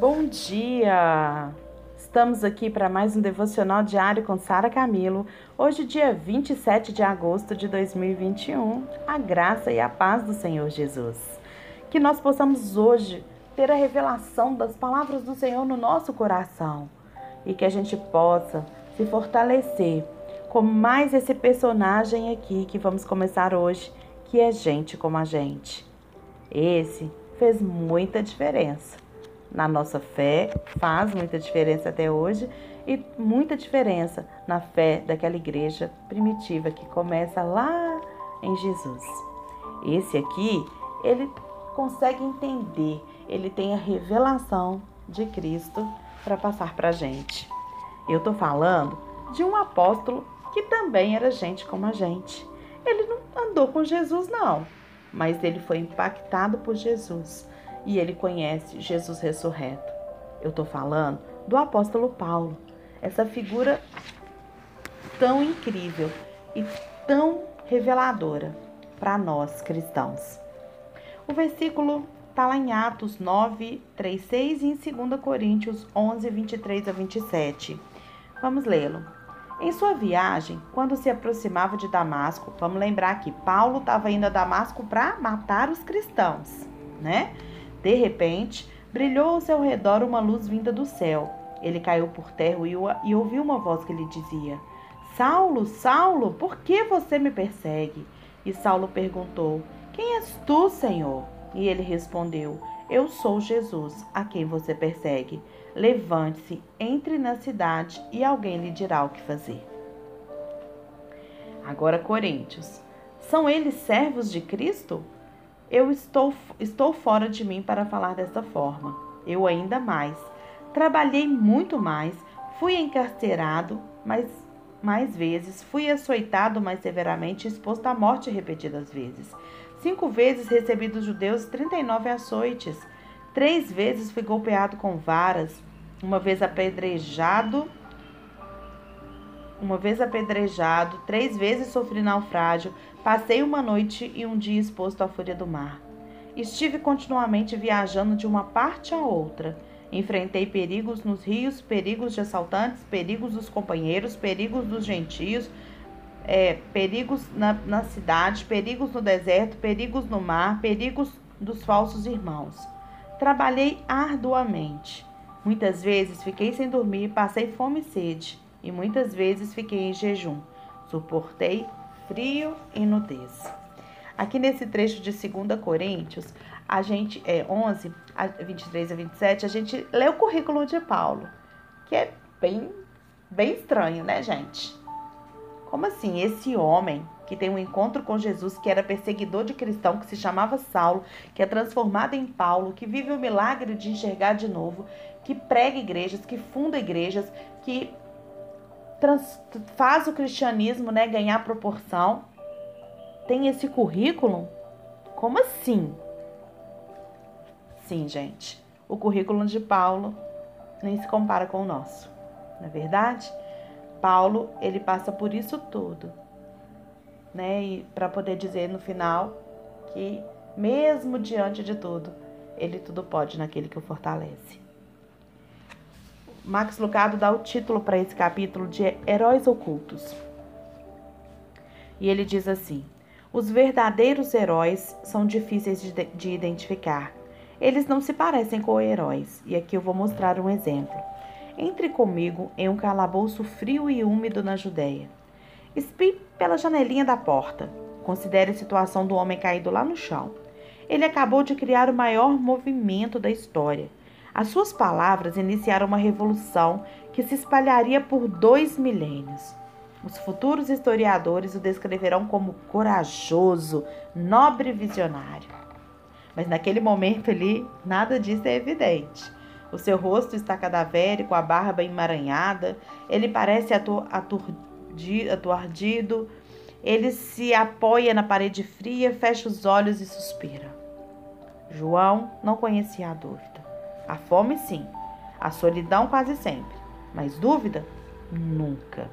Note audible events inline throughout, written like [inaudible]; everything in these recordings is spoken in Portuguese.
Bom dia! Estamos aqui para mais um devocional diário com Sara Camilo. Hoje, dia 27 de agosto de 2021. A graça e a paz do Senhor Jesus. Que nós possamos hoje ter a revelação das palavras do Senhor no nosso coração e que a gente possa se fortalecer com mais esse personagem aqui que vamos começar hoje, que é gente como a gente. Esse fez muita diferença na nossa fé, faz muita diferença até hoje e muita diferença na fé daquela igreja primitiva que começa lá em Jesus. Esse aqui, ele consegue entender, ele tem a revelação de Cristo para passar para a gente. Eu estou falando de um apóstolo que também era gente como a gente. Ele não andou com Jesus, não, mas ele foi impactado por Jesus e ele conhece Jesus ressurreto. Eu estou falando do apóstolo Paulo, essa figura tão incrível e tão reveladora para nós cristãos. O versículo está lá em Atos 9, 3, 6 e em 2 Coríntios 11, 23 a 27. Vamos lê-lo. Em sua viagem, quando se aproximava de Damasco, vamos lembrar que Paulo estava indo a Damasco para matar os cristãos, né? De repente, brilhou ao seu redor uma luz vinda do céu. Ele caiu por terra e ouviu uma voz que lhe dizia: Saulo, Saulo, por que você me persegue? E Saulo perguntou: Quem és tu, Senhor? E ele respondeu: Eu sou Jesus, a quem você persegue. Levante-se, entre na cidade e alguém lhe dirá o que fazer. Agora, Coríntios. São eles servos de Cristo? Eu estou, estou fora de mim para falar dessa forma. Eu ainda mais. Trabalhei muito mais, fui encarcerado mais, mais vezes, fui açoitado mais severamente e exposto à morte repetidas vezes. Cinco vezes recebi dos judeus 39 açoites. Três vezes fui golpeado com varas, uma vez apedrejado uma vez apedrejado, três vezes sofri naufrágio, passei uma noite e um dia exposto à fúria do mar. Estive continuamente viajando de uma parte a outra. Enfrentei perigos nos rios, perigos de assaltantes, perigos dos companheiros, perigos dos gentios, é, perigos na, na cidade, perigos no deserto, perigos no mar, perigos dos falsos irmãos. Trabalhei arduamente. Muitas vezes fiquei sem dormir, passei fome e sede e muitas vezes fiquei em jejum. Suportei frio e nudez. Aqui nesse trecho de 2 Coríntios, a gente, é 11, 23 a 27, a gente lê o currículo de Paulo, que é bem, bem estranho, né, gente? Como assim? Esse homem que tem um encontro com Jesus, que era perseguidor de cristão, que se chamava Saulo, que é transformado em Paulo, que vive o milagre de enxergar de novo, que prega igrejas, que funda igrejas, que trans, faz o cristianismo né, ganhar proporção, tem esse currículo? Como assim? Sim, gente, o currículo de Paulo nem se compara com o nosso, não é verdade? Paulo, ele passa por isso tudo, né? E para poder dizer no final que mesmo diante de tudo, ele tudo pode naquele que o fortalece. Max Lucado dá o título para esse capítulo de Heróis Ocultos. E ele diz assim: Os verdadeiros heróis são difíceis de, de identificar. Eles não se parecem com heróis, e aqui eu vou mostrar um exemplo. Entre comigo em um calabouço frio e úmido na Judéia. Espie pela janelinha da porta. Considere a situação do homem caído lá no chão. Ele acabou de criar o maior movimento da história as suas palavras iniciaram uma revolução que se espalharia por dois milênios. Os futuros historiadores o descreverão como corajoso, nobre visionário. Mas naquele momento ali, nada disso é evidente. O seu rosto está cadavérico, a barba emaranhada, ele parece aturdido, ele se apoia na parede fria, fecha os olhos e suspira. João não conhecia a dúvida. A fome, sim. A solidão, quase sempre. Mas dúvida? Nunca.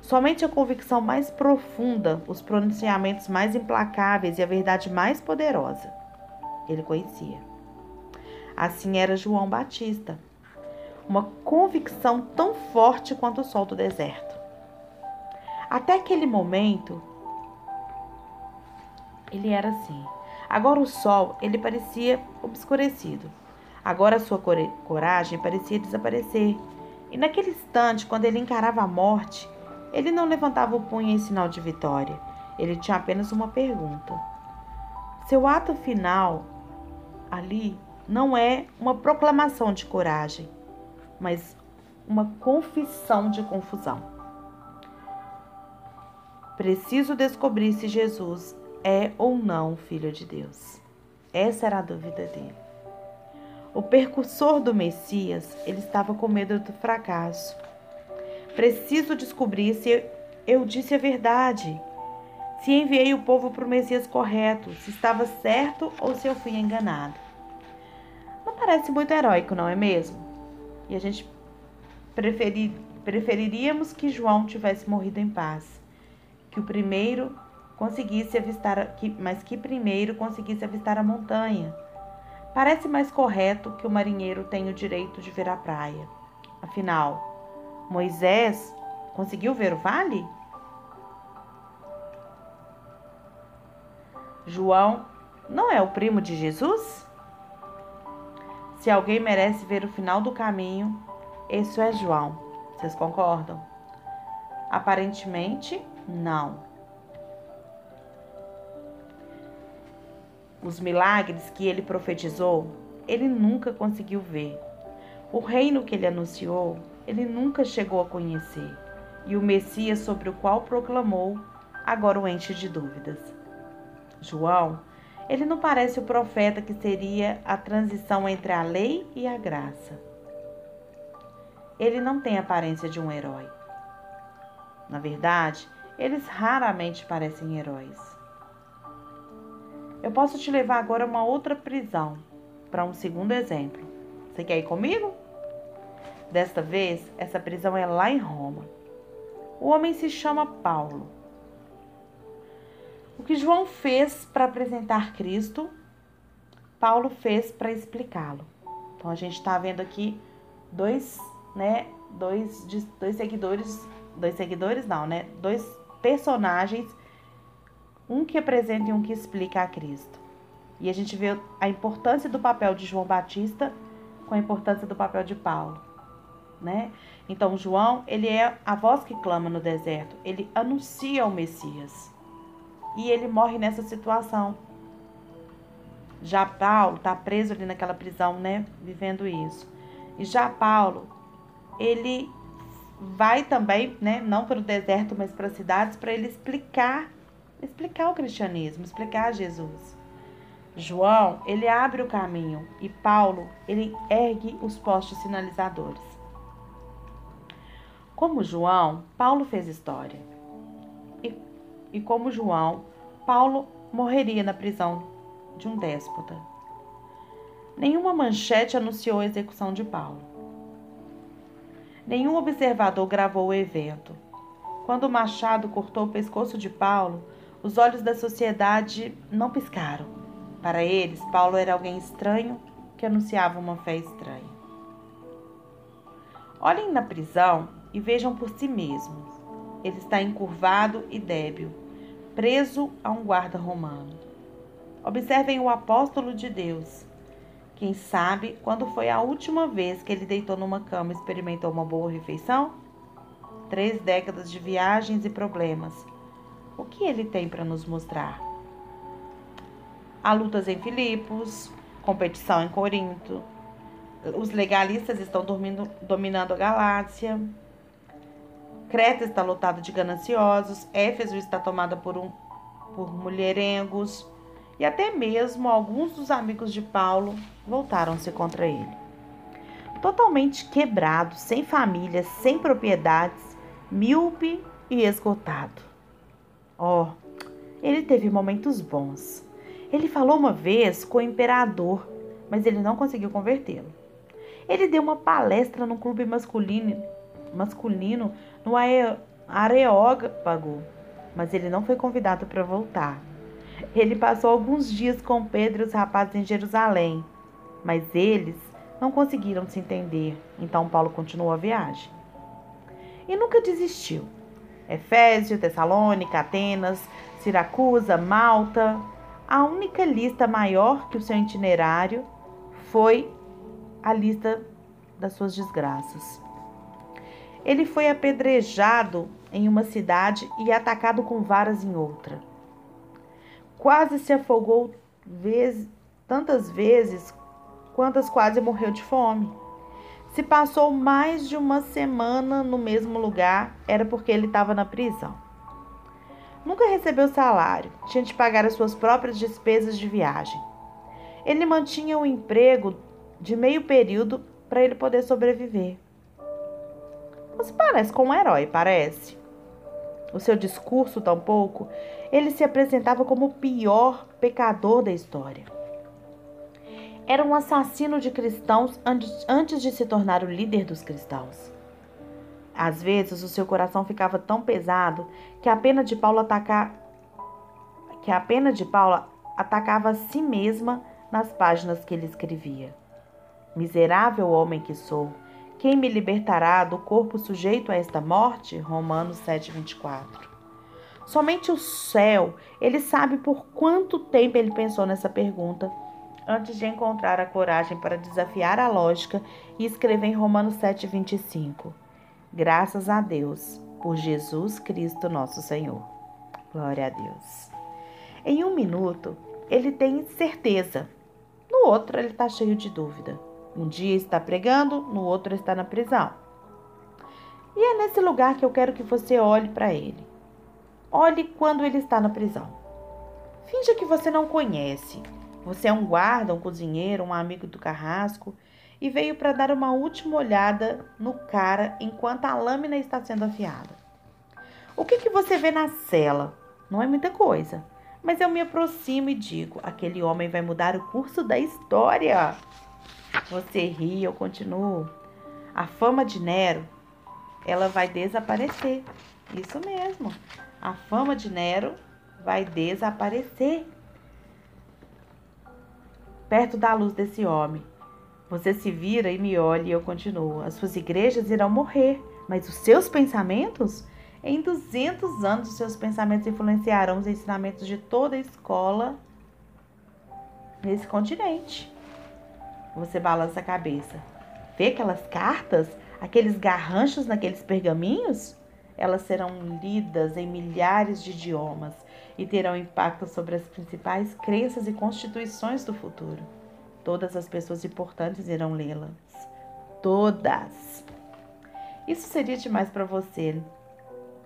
Somente a convicção mais profunda, os pronunciamentos mais implacáveis e a verdade mais poderosa. Ele conhecia. Assim era João Batista. Uma convicção tão forte quanto o sol do deserto. Até aquele momento, ele era assim. Agora o sol, ele parecia obscurecido. Agora sua coragem parecia desaparecer. E naquele instante, quando ele encarava a morte, ele não levantava o punho em sinal de vitória. Ele tinha apenas uma pergunta. Seu ato final ali não é uma proclamação de coragem, mas uma confissão de confusão. Preciso descobrir se Jesus é ou não filho de Deus. Essa era a dúvida dele. O percursor do Messias, ele estava com medo do fracasso. Preciso descobrir se eu disse a verdade, se enviei o povo para o Messias correto, se estava certo ou se eu fui enganado. Não parece muito heróico, não é mesmo? E a gente preferir, preferiríamos que João tivesse morrido em paz, que o primeiro conseguisse avistar, mas que primeiro conseguisse avistar a montanha. Parece mais correto que o marinheiro tenha o direito de ver a praia. Afinal, Moisés conseguiu ver o vale? João não é o primo de Jesus? Se alguém merece ver o final do caminho, esse é João. Vocês concordam? Aparentemente, não. Os milagres que ele profetizou, ele nunca conseguiu ver. O reino que ele anunciou, ele nunca chegou a conhecer. E o Messias sobre o qual proclamou, agora o enche de dúvidas. João, ele não parece o profeta que seria a transição entre a lei e a graça. Ele não tem a aparência de um herói. Na verdade, eles raramente parecem heróis. Eu posso te levar agora a uma outra prisão, para um segundo exemplo. Você quer ir comigo? Desta vez, essa prisão é lá em Roma. O homem se chama Paulo. O que João fez para apresentar Cristo, Paulo fez para explicá-lo. Então a gente está vendo aqui dois, né, dois, dois seguidores, dois seguidores não, né, dois personagens um que apresenta e um que explica a Cristo. E a gente vê a importância do papel de João Batista com a importância do papel de Paulo, né? Então João, ele é a voz que clama no deserto, ele anuncia o Messias. E ele morre nessa situação. Já Paulo está preso ali naquela prisão, né, vivendo isso. E já Paulo, ele vai também, né, não para o deserto, mas para as cidades, para ele explicar explicar o cristianismo, explicar Jesus. João, ele abre o caminho e Paulo, ele ergue os postos sinalizadores. Como João, Paulo fez história. E, e como João, Paulo morreria na prisão de um déspota. Nenhuma manchete anunciou a execução de Paulo. Nenhum observador gravou o evento. Quando o machado cortou o pescoço de Paulo, os olhos da sociedade não piscaram. Para eles, Paulo era alguém estranho que anunciava uma fé estranha. Olhem na prisão e vejam por si mesmos. Ele está encurvado e débil, preso a um guarda romano. Observem o apóstolo de Deus. Quem sabe quando foi a última vez que ele deitou numa cama e experimentou uma boa refeição? Três décadas de viagens e problemas o que ele tem para nos mostrar? Há lutas em Filipos, competição em Corinto, os legalistas estão dormindo, dominando a Galácia, Creta está lotada de gananciosos, Éfeso está tomada por, um, por mulherengos, e até mesmo alguns dos amigos de Paulo voltaram-se contra ele. Totalmente quebrado, sem família, sem propriedades, míope e esgotado. Oh, ele teve momentos bons. Ele falou uma vez com o imperador, mas ele não conseguiu convertê-lo. Ele deu uma palestra num clube masculino, masculino no Areópago, mas ele não foi convidado para voltar. Ele passou alguns dias com Pedro e os rapazes em Jerusalém, Mas eles não conseguiram se entender, então Paulo continuou a viagem. E nunca desistiu. Efésio, Tessalônica, Atenas, Siracusa, Malta. A única lista maior que o seu itinerário foi a lista das suas desgraças. Ele foi apedrejado em uma cidade e atacado com varas em outra. Quase se afogou vez, tantas vezes quantas quase morreu de fome. Se passou mais de uma semana no mesmo lugar, era porque ele estava na prisão. Nunca recebeu salário, tinha de pagar as suas próprias despesas de viagem. Ele mantinha um emprego de meio período para ele poder sobreviver. Você parece com um herói, parece. O seu discurso, tampouco, ele se apresentava como o pior pecador da história. Era um assassino de cristãos antes de se tornar o líder dos cristãos. Às vezes, o seu coração ficava tão pesado que a pena de Paulo atacar que a pena de Paulo atacava a si mesma nas páginas que ele escrevia. Miserável homem que sou, quem me libertará do corpo sujeito a esta morte? Romanos 7:24. Somente o céu, ele sabe por quanto tempo ele pensou nessa pergunta antes de encontrar a coragem para desafiar a lógica e escrever em Romanos 7:25. Graças a Deus por Jesus Cristo nosso Senhor. Glória a Deus. Em um minuto, ele tem certeza. No outro, ele está cheio de dúvida. Um dia está pregando, no outro está na prisão. E é nesse lugar que eu quero que você olhe para ele. Olhe quando ele está na prisão. Finja que você não conhece. Você é um guarda, um cozinheiro, um amigo do carrasco e veio para dar uma última olhada no cara enquanto a lâmina está sendo afiada. O que, que você vê na cela? Não é muita coisa, mas eu me aproximo e digo: aquele homem vai mudar o curso da história. Você ri, eu continuo. A fama de Nero, ela vai desaparecer. Isso mesmo. A fama de Nero vai desaparecer. Perto da luz desse homem. Você se vira e me olha e eu continuo. As suas igrejas irão morrer, mas os seus pensamentos? Em 200 anos, os seus pensamentos influenciarão os ensinamentos de toda a escola nesse continente. Você balança a cabeça. Vê aquelas cartas? Aqueles garranchos naqueles pergaminhos? Elas serão lidas em milhares de idiomas e terão impacto sobre as principais crenças e constituições do futuro. Todas as pessoas importantes irão lê-las. Todas. Isso seria demais para você?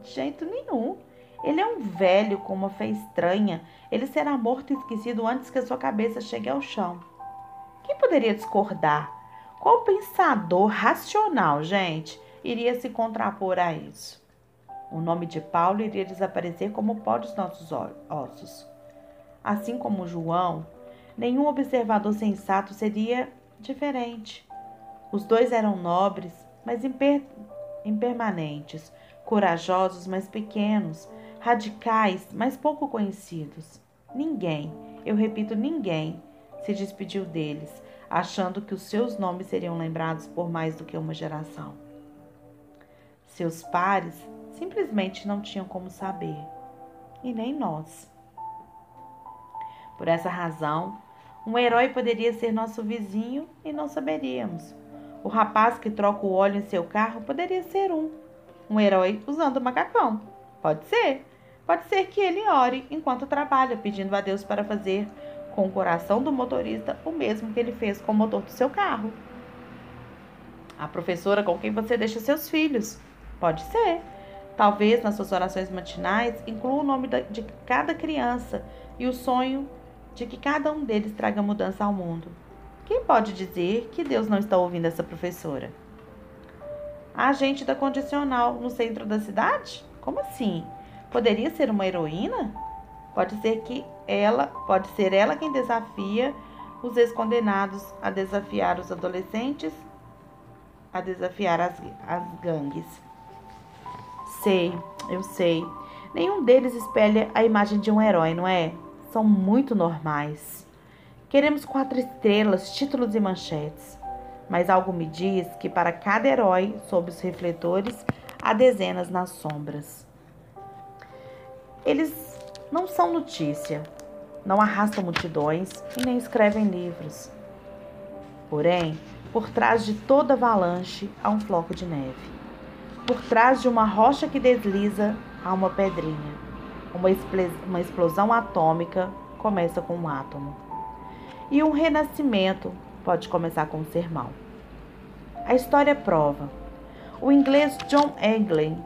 De jeito nenhum. Ele é um velho com uma fé estranha. Ele será morto e esquecido antes que a sua cabeça chegue ao chão. Quem poderia discordar? Qual pensador racional, gente, iria se contrapor a isso? O nome de Paulo iria desaparecer como pó dos nossos ossos. Assim como João, nenhum observador sensato seria diferente. Os dois eram nobres, mas imper impermanentes, corajosos, mas pequenos, radicais, mas pouco conhecidos. Ninguém, eu repito, ninguém se despediu deles, achando que os seus nomes seriam lembrados por mais do que uma geração. Seus pares simplesmente não tinham como saber, e nem nós. Por essa razão, um herói poderia ser nosso vizinho e não saberíamos. O rapaz que troca o óleo em seu carro poderia ser um. Um herói usando macacão. Pode ser. Pode ser que ele ore enquanto trabalha, pedindo a Deus para fazer com o coração do motorista o mesmo que ele fez com o motor do seu carro. A professora com quem você deixa seus filhos. Pode ser. Talvez nas suas orações matinais inclua o nome de cada criança e o sonho de que cada um deles traga mudança ao mundo. Quem pode dizer que Deus não está ouvindo essa professora? A agente da condicional no centro da cidade? Como assim? Poderia ser uma heroína? Pode ser que ela, pode ser ela quem desafia os ex-condenados a desafiar os adolescentes, a desafiar as, as gangues. Sei, eu sei. Nenhum deles espelha a imagem de um herói, não é? São muito normais. Queremos quatro estrelas, títulos e manchetes. Mas algo me diz que para cada herói sob os refletores há dezenas nas sombras. Eles não são notícia, não arrastam multidões e nem escrevem livros. Porém, por trás de toda avalanche há um floco de neve. Por trás de uma rocha que desliza há uma pedrinha. Uma explosão atômica começa com um átomo. E um renascimento pode começar com um sermão. A história prova. O inglês John Eglen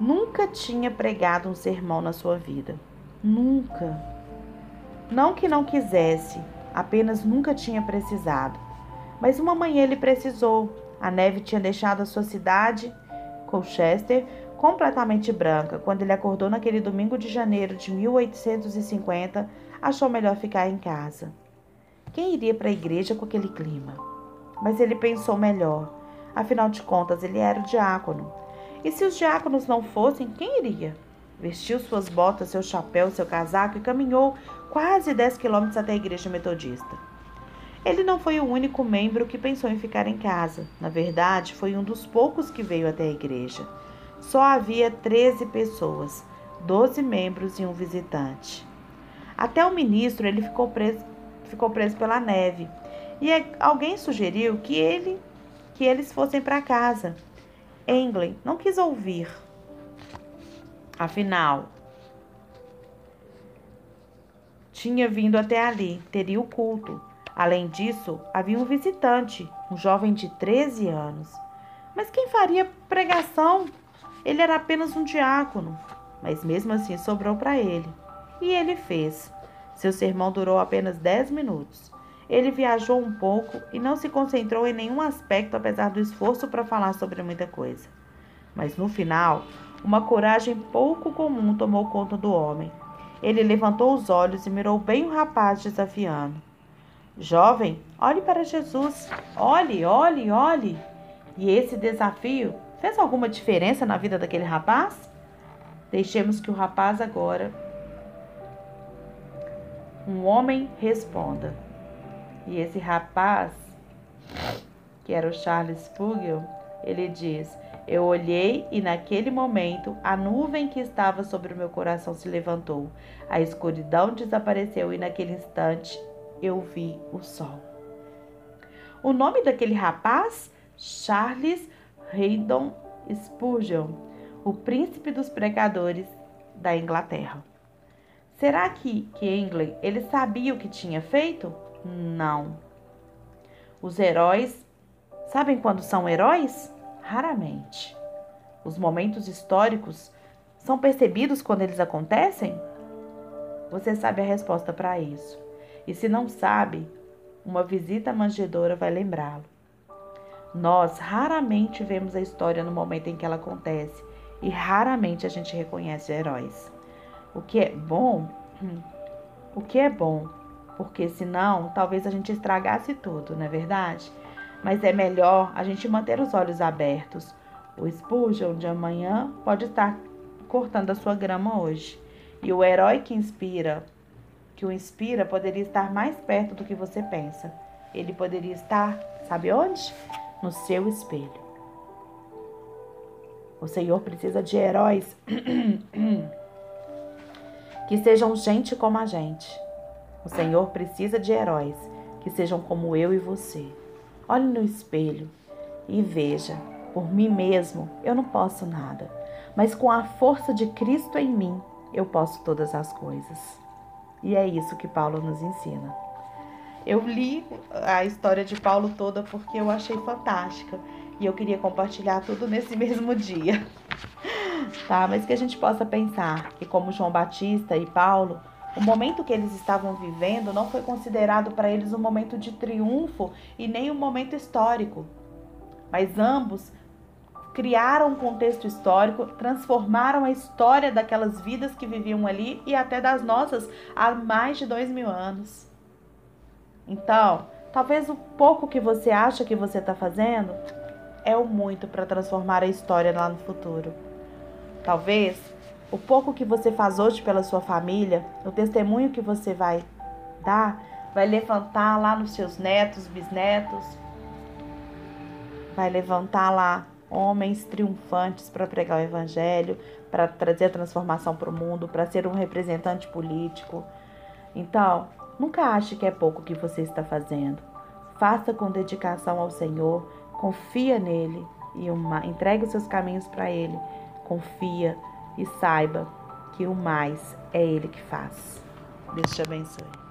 nunca tinha pregado um sermão na sua vida. Nunca. Não que não quisesse, apenas nunca tinha precisado. Mas uma manhã ele precisou. A neve tinha deixado a sua cidade, Colchester, completamente branca. Quando ele acordou naquele domingo de janeiro de 1850, achou melhor ficar em casa. Quem iria para a igreja com aquele clima? Mas ele pensou melhor. Afinal de contas, ele era o diácono. E se os diáconos não fossem, quem iria? Vestiu suas botas, seu chapéu, seu casaco e caminhou quase 10 quilômetros até a igreja metodista. Ele não foi o único membro que pensou em ficar em casa. Na verdade, foi um dos poucos que veio até a igreja. Só havia 13 pessoas, 12 membros e um visitante. Até o ministro ele ficou preso, ficou preso pela neve. E é, alguém sugeriu que ele que eles fossem para casa. Englen não quis ouvir. Afinal, tinha vindo até ali, teria o culto. Além disso, havia um visitante, um jovem de 13 anos. Mas quem faria pregação? Ele era apenas um diácono, mas mesmo assim sobrou para ele. E ele fez. Seu sermão durou apenas dez minutos. Ele viajou um pouco e não se concentrou em nenhum aspecto, apesar do esforço para falar sobre muita coisa. Mas no final, uma coragem pouco comum tomou conta do homem. Ele levantou os olhos e mirou bem o rapaz, desafiando. Jovem, olhe para Jesus. Olhe, olhe, olhe. E esse desafio fez alguma diferença na vida daquele rapaz? Deixemos que o rapaz agora um homem responda. E esse rapaz, que era o Charles Spurgeon, ele diz: Eu olhei e naquele momento a nuvem que estava sobre o meu coração se levantou, a escuridão desapareceu e naquele instante eu vi o sol. O nome daquele rapaz? Charles Haydon Spurgeon, o príncipe dos pregadores da Inglaterra. Será que, que Engley ele sabia o que tinha feito? Não. Os heróis sabem quando são heróis? Raramente. Os momentos históricos são percebidos quando eles acontecem? Você sabe a resposta para isso. E se não sabe, uma visita à manjedoura vai lembrá-lo. Nós raramente vemos a história no momento em que ela acontece e raramente a gente reconhece heróis. O que é bom, o que é bom, porque senão talvez a gente estragasse tudo, não é verdade? Mas é melhor a gente manter os olhos abertos. O Spurgeon de amanhã pode estar cortando a sua grama hoje. E o herói que inspira, que o inspira, poderia estar mais perto do que você pensa. Ele poderia estar, sabe onde? No seu espelho. O Senhor precisa de heróis [clears throat] que sejam gente como a gente. O Senhor precisa de heróis que sejam como eu e você. Olhe no espelho e veja, por mim mesmo eu não posso nada, mas com a força de Cristo em mim eu posso todas as coisas. E é isso que Paulo nos ensina. Eu li a história de Paulo toda porque eu achei fantástica e eu queria compartilhar tudo nesse [laughs] mesmo dia tá? Mas que a gente possa pensar que, como João Batista e Paulo, o momento que eles estavam vivendo não foi considerado para eles um momento de triunfo e nem um momento histórico, mas ambos criaram um contexto histórico, transformaram a história daquelas vidas que viviam ali e até das nossas há mais de dois mil anos. Então, talvez o pouco que você acha que você está fazendo é o muito para transformar a história lá no futuro. Talvez o pouco que você faz hoje pela sua família, o testemunho que você vai levantar, vai levantar lá nos seus netos, bisnetos, vai levantar lá homens triunfantes para pregar o evangelho, para trazer a transformação para o mundo, para ser um representante político. Então, nunca ache que é pouco o que você está fazendo. Faça com dedicação ao Senhor, confia nele e uma, entregue os seus caminhos para ele. Confia e saiba que o mais é ele que faz. Deus te abençoe.